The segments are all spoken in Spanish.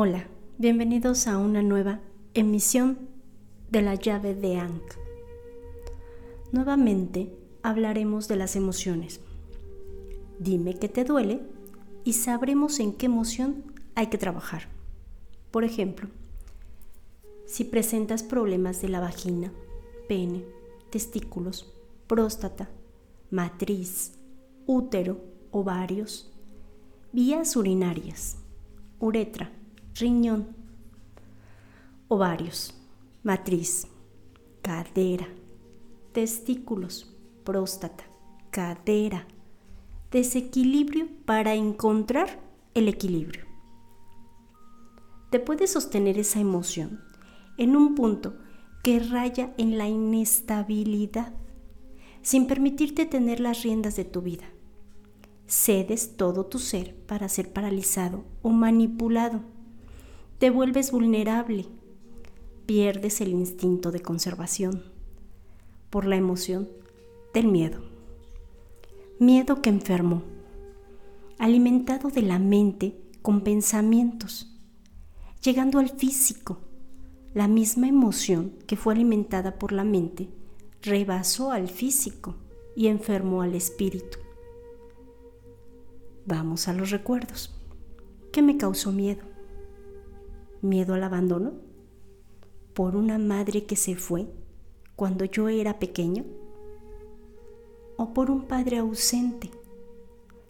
Hola, bienvenidos a una nueva emisión de la llave de Ankh. Nuevamente hablaremos de las emociones. Dime qué te duele y sabremos en qué emoción hay que trabajar. Por ejemplo, si presentas problemas de la vagina, pene, testículos, próstata, matriz, útero, ovarios, vías urinarias, uretra, riñón, ovarios, matriz, cadera, testículos, próstata, cadera, desequilibrio para encontrar el equilibrio. Te puedes sostener esa emoción en un punto que raya en la inestabilidad, sin permitirte tener las riendas de tu vida. Cedes todo tu ser para ser paralizado o manipulado te vuelves vulnerable, pierdes el instinto de conservación por la emoción del miedo. Miedo que enfermó, alimentado de la mente con pensamientos, llegando al físico. La misma emoción que fue alimentada por la mente rebasó al físico y enfermó al espíritu. Vamos a los recuerdos. ¿Qué me causó miedo? Miedo al abandono? ¿Por una madre que se fue cuando yo era pequeño? ¿O por un padre ausente,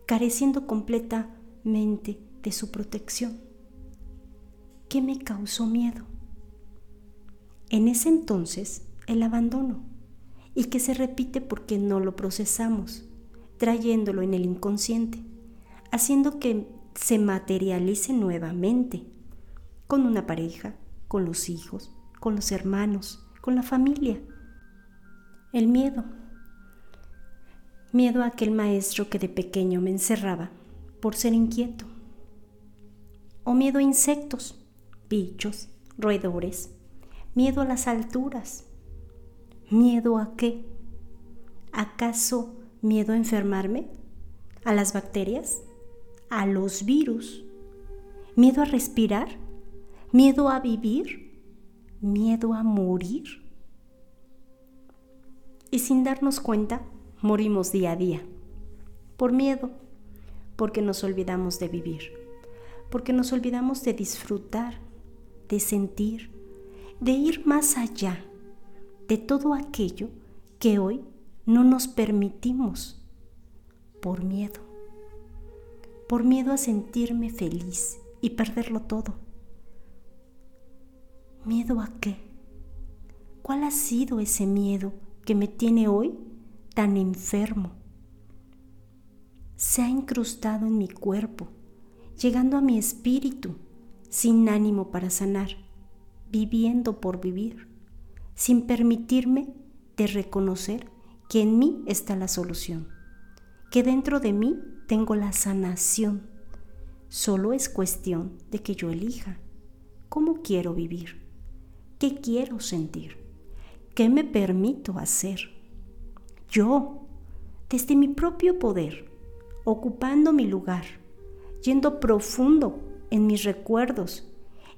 careciendo completamente de su protección? ¿Qué me causó miedo? En ese entonces, el abandono, y que se repite porque no lo procesamos, trayéndolo en el inconsciente, haciendo que se materialice nuevamente con una pareja, con los hijos, con los hermanos, con la familia. El miedo. Miedo a aquel maestro que de pequeño me encerraba por ser inquieto. O miedo a insectos, bichos, roedores. Miedo a las alturas. ¿Miedo a qué? ¿Acaso miedo a enfermarme? ¿A las bacterias? ¿A los virus? ¿Miedo a respirar? Miedo a vivir, miedo a morir. Y sin darnos cuenta, morimos día a día. Por miedo, porque nos olvidamos de vivir, porque nos olvidamos de disfrutar, de sentir, de ir más allá de todo aquello que hoy no nos permitimos por miedo, por miedo a sentirme feliz y perderlo todo ¿Miedo a qué? ¿Cuál ha sido ese miedo que me tiene hoy tan enfermo? Se ha incrustado en mi cuerpo, llegando a mi espíritu, sin ánimo para sanar, viviendo por vivir, sin permitirme de reconocer que en mí está la solución, que dentro de mí tengo la sanación. Solo es cuestión de que yo elija cómo quiero vivir. ¿Qué quiero sentir? ¿Qué me permito hacer? Yo, desde mi propio poder, ocupando mi lugar, yendo profundo en mis recuerdos,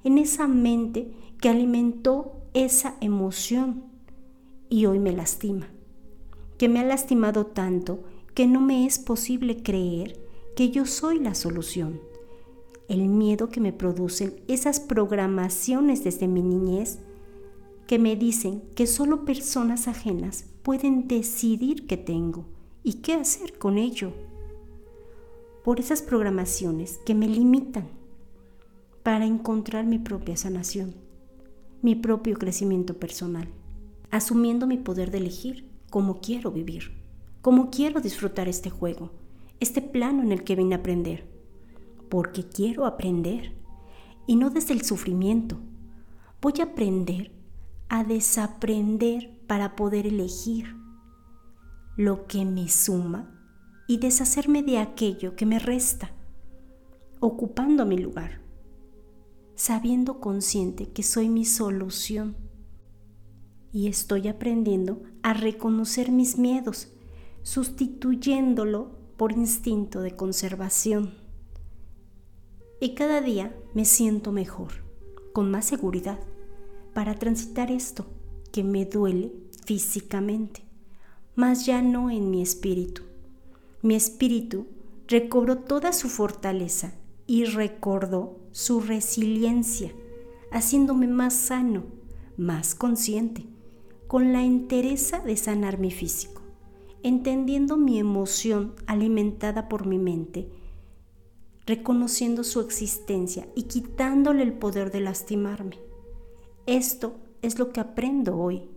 en esa mente que alimentó esa emoción y hoy me lastima, que me ha lastimado tanto que no me es posible creer que yo soy la solución. El miedo que me producen esas programaciones desde mi niñez que me dicen que solo personas ajenas pueden decidir qué tengo y qué hacer con ello. Por esas programaciones que me limitan para encontrar mi propia sanación, mi propio crecimiento personal, asumiendo mi poder de elegir cómo quiero vivir, cómo quiero disfrutar este juego, este plano en el que vine a aprender, porque quiero aprender y no desde el sufrimiento. Voy a aprender a desaprender para poder elegir lo que me suma y deshacerme de aquello que me resta, ocupando mi lugar, sabiendo consciente que soy mi solución. Y estoy aprendiendo a reconocer mis miedos, sustituyéndolo por instinto de conservación. Y cada día me siento mejor, con más seguridad, para transitar esto que me duele físicamente, mas ya no en mi espíritu. Mi espíritu recobró toda su fortaleza y recordó su resiliencia, haciéndome más sano, más consciente, con la entereza de sanar mi físico, entendiendo mi emoción alimentada por mi mente, reconociendo su existencia y quitándole el poder de lastimarme. Esto es lo que aprendo hoy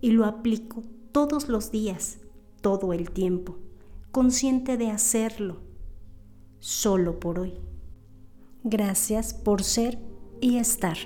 y lo aplico todos los días, todo el tiempo consciente de hacerlo, solo por hoy. Gracias por ser y estar.